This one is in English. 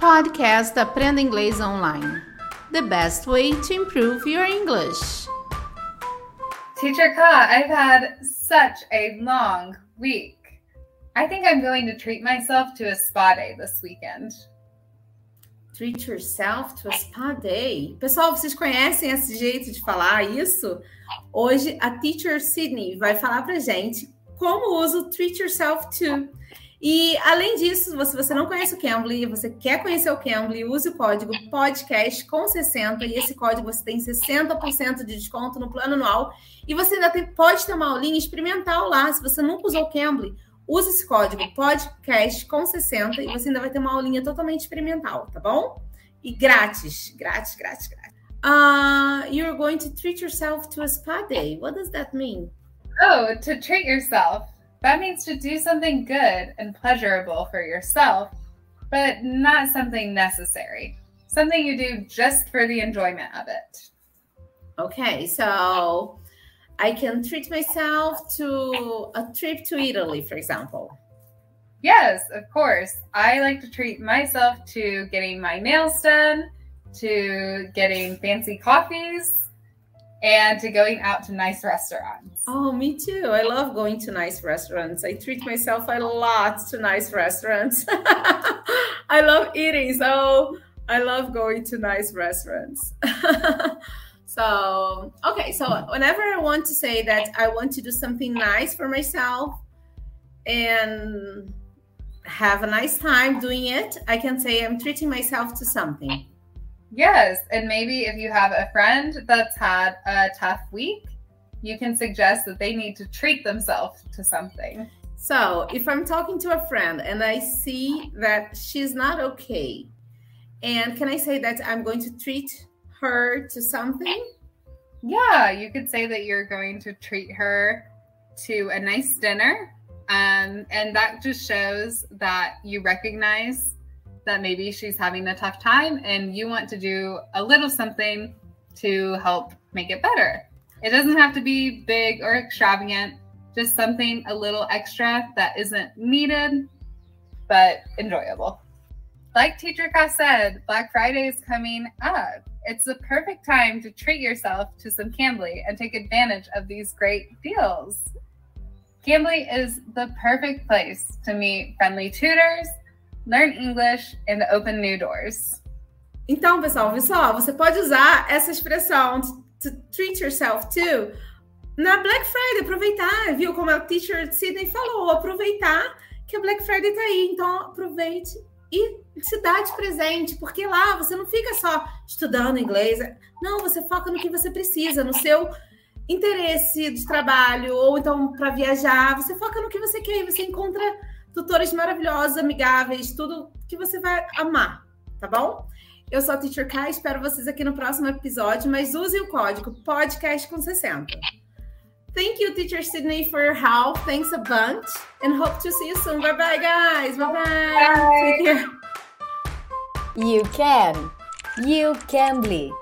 Podcast Aprenda Inglês Online. The best way to improve your English. Teacher Ka, I've had such a long week. I think I'm going to treat myself to a spa day this weekend. Treat yourself to a spa day. Pessoal, vocês conhecem esse jeito de falar isso? Hoje a Teacher Sydney vai falar pra gente como usa o treat yourself to. E além disso, se você não conhece o Cambly e você quer conhecer o Cambly, use o código podcast com 60 e esse código você tem 60% de desconto no plano anual e você ainda tem, pode ter uma aulinha experimental lá. Se você nunca usou o Cambly, use esse código podcast com 60 e você ainda vai ter uma aulinha totalmente experimental, tá bom? E grátis, grátis, grátis, grátis. Uh, you're going to treat yourself to a spa day. What does that mean? Oh, to treat yourself. That means to do something good and pleasurable for yourself, but not something necessary. Something you do just for the enjoyment of it. Okay, so I can treat myself to a trip to Italy, for example. Yes, of course. I like to treat myself to getting my nails done, to getting fancy coffees, and to going out to nice restaurants. Oh, me too. I love going to nice restaurants. I treat myself a lot to nice restaurants. I love eating, so I love going to nice restaurants. so, okay, so whenever I want to say that I want to do something nice for myself and have a nice time doing it, I can say I'm treating myself to something. Yes. And maybe if you have a friend that's had a tough week, you can suggest that they need to treat themselves to something. So if I'm talking to a friend and I see that she's not okay, and can I say that I'm going to treat her to something? Yeah, you could say that you're going to treat her to a nice dinner. Um, and that just shows that you recognize that maybe she's having a tough time and you want to do a little something to help make it better. It doesn't have to be big or extravagant, just something a little extra that isn't needed but enjoyable. Like Teacher Ka said, Black Friday is coming up. It's the perfect time to treat yourself to some Cambly and take advantage of these great deals. Cambly is the perfect place to meet friendly tutors learn English and open new doors. Então, pessoal, viu só? Você pode usar essa expressão to treat yourself to na Black Friday, aproveitar, viu? Como a teacher Sidney falou, aproveitar que a Black Friday tá aí. Então, aproveite e se dá de presente, porque lá você não fica só estudando inglês. Não, você foca no que você precisa, no seu interesse de trabalho, ou então para viajar. Você foca no que você quer e você encontra tutores maravilhosos, amigáveis, tudo que você vai amar, tá bom? Eu sou a Teacher Kai, espero vocês aqui no próximo episódio, mas use o código podcast com 60. Thank you, Teacher Sydney, for your help. Thanks a bunch and hope to see you soon. Bye bye, guys. Bye bye. Bye. Take care. You can. You can be.